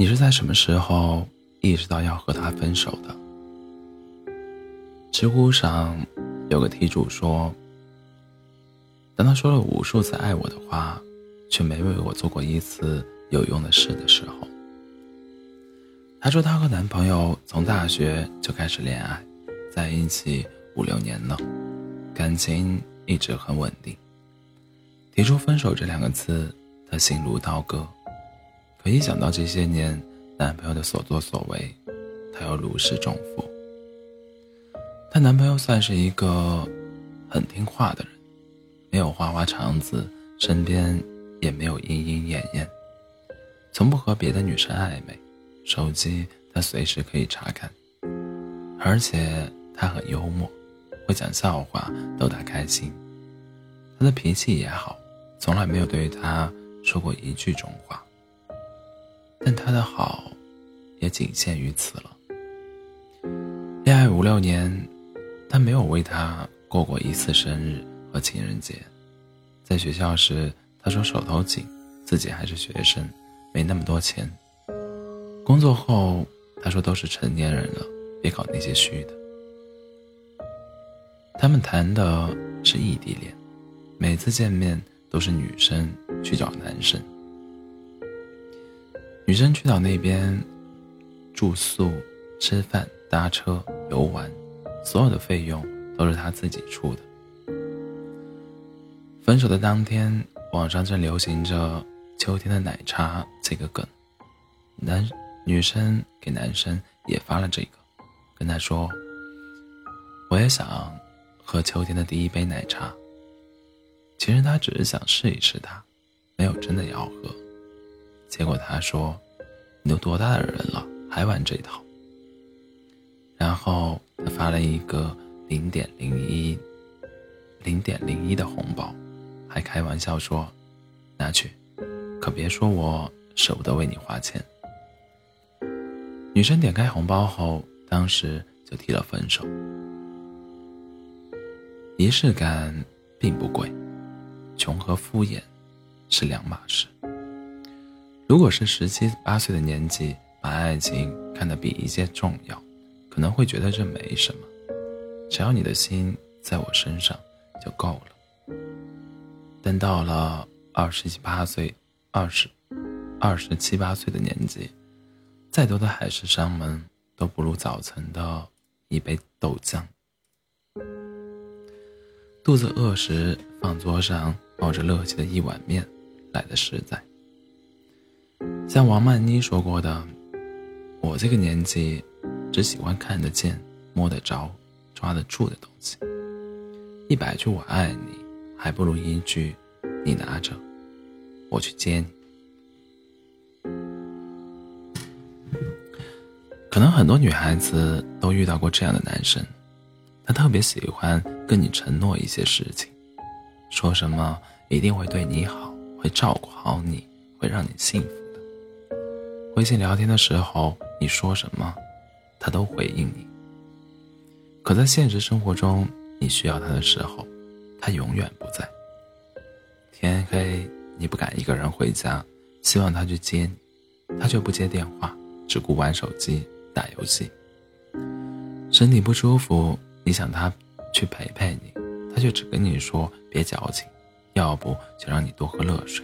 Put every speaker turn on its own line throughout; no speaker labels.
你是在什么时候意识到要和他分手的？知乎上有个题主说：“当他说了无数次爱我的话，却没为我做过一次有用的事的时候。”她说她和男朋友从大学就开始恋爱，在一起五六年了，感情一直很稳定。提出分手这两个字，她心如刀割。可一想到这些年男朋友的所作所为，她又如释重负。她男朋友算是一个很听话的人，没有花花肠子，身边也没有莺莺燕燕，从不和别的女生暧昧，手机他随时可以查看，而且他很幽默，会讲笑话逗她开心。他的脾气也好，从来没有对她说过一句重话。但他的好，也仅限于此了。恋爱五六年，他没有为她过过一次生日和情人节。在学校时，他说手头紧，自己还是学生，没那么多钱。工作后，他说都是成年人了，别搞那些虚的。他们谈的是异地恋，每次见面都是女生去找男生。女生去到那边住宿、吃饭、搭车、游玩，所有的费用都是他自己出的。分手的当天，网上正流行着“秋天的奶茶”这个梗，男女生给男生也发了这个，跟他说：“我也想喝秋天的第一杯奶茶。”其实他只是想试一试他，没有真的要喝。结果他说：“你都多大的人了，还玩这一套？”然后他发了一个零点零一、零点零一的红包，还开玩笑说：“拿去，可别说我舍不得为你花钱。”女生点开红包后，当时就提了分手。仪式感并不贵，穷和敷衍是两码事。如果是十七八岁的年纪，把爱情看得比一切重要，可能会觉得这没什么，只要你的心在我身上就够了。但到了二十七八岁、二十、二十七八岁的年纪，再多的海誓山盟都不如早晨的一杯豆浆。肚子饿时，放桌上冒着热气的一碗面来的实在。像王曼妮说过的：“我这个年纪，只喜欢看得见、摸得着、抓得住的东西。一百句我爱你，还不如一句你拿着，我去接你。”可能很多女孩子都遇到过这样的男生，他特别喜欢跟你承诺一些事情，说什么一定会对你好，会照顾好你，会让你幸福。微信聊天的时候，你说什么，他都回应你。可在现实生活中，你需要他的时候，他永远不在。天黑你不敢一个人回家，希望他去接你，他却不接电话，只顾玩手机打游戏。身体不舒服，你想他去陪陪你，他却只跟你说别矫情，要不就让你多喝热水。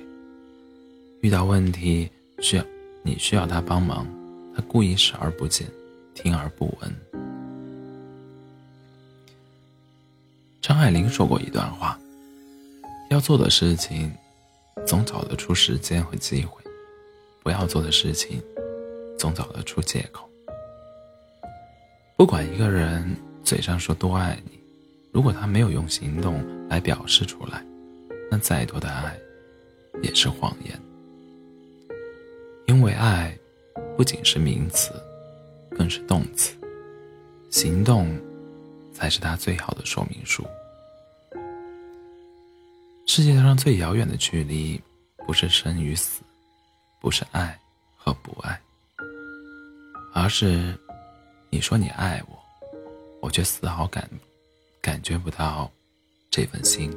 遇到问题需要。你需要他帮忙，他故意视而不见，听而不闻。张爱玲说过一段话：要做的事情，总找得出时间和机会；不要做的事情，总找得出借口。不管一个人嘴上说多爱你，如果他没有用行动来表示出来，那再多的爱，也是谎言。因为爱，不仅是名词，更是动词。行动，才是它最好的说明书。世界上最遥远的距离，不是生与死，不是爱和不爱，而是你说你爱我，我却丝毫感感觉不到这份心意，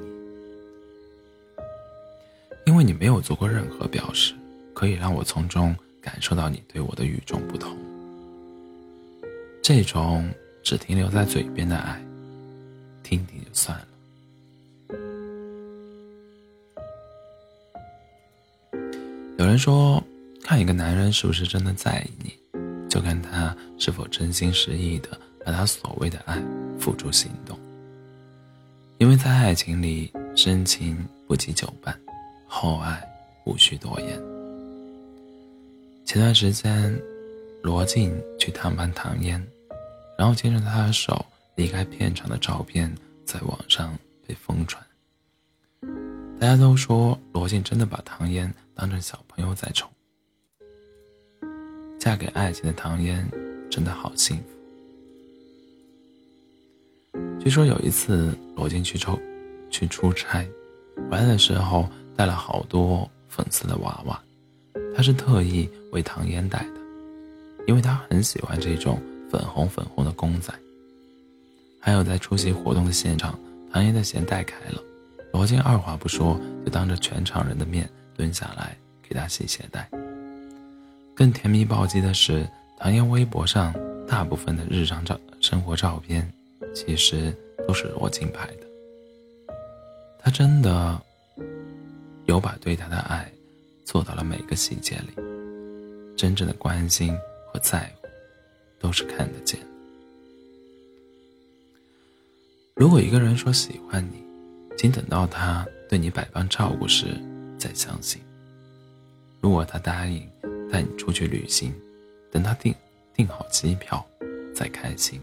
因为你没有做过任何表示。可以让我从中感受到你对我的与众不同。这种只停留在嘴边的爱，听听就算了。有人说，看一个男人是不是真的在意你，就看他是否真心实意的把他所谓的爱付诸行动。因为在爱情里，深情不及久伴，厚爱无需多言。前段时间，罗晋去探班唐嫣。然后牵着她的手离开片场的照片在网上被疯传，大家都说罗晋真的把唐嫣当成小朋友在宠。嫁给爱情的唐嫣真的好幸福。据说有一次罗晋去抽去出差，回来的时候带了好多粉色的娃娃，他是特意为唐嫣带的，因为他很喜欢这种。粉红粉红的公仔，还有在出席活动的现场，唐嫣的鞋带开了，罗晋二话不说就当着全场人的面蹲下来给她系鞋带。更甜蜜暴击的是，唐嫣微博上大部分的日常照生活照片，其实都是罗晋拍的。他真的有把对她的爱做到了每个细节里，真正的关心和在乎。都是看得见。如果一个人说喜欢你，请等到他对你百般照顾时再相信；如果他答应带你出去旅行，等他订订好机票再开心；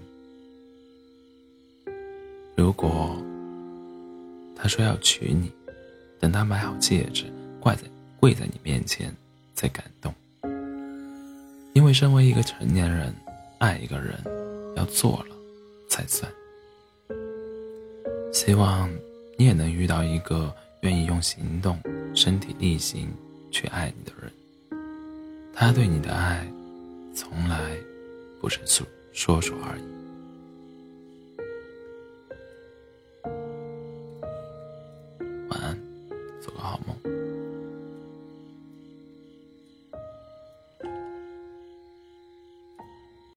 如果他说要娶你，等他买好戒指挂在跪在你面前在感动。因为身为一个成年人。爱一个人，要做了才算。希望你也能遇到一个愿意用行动、身体力行去爱你的人。他对你的爱，从来不是说说说而已。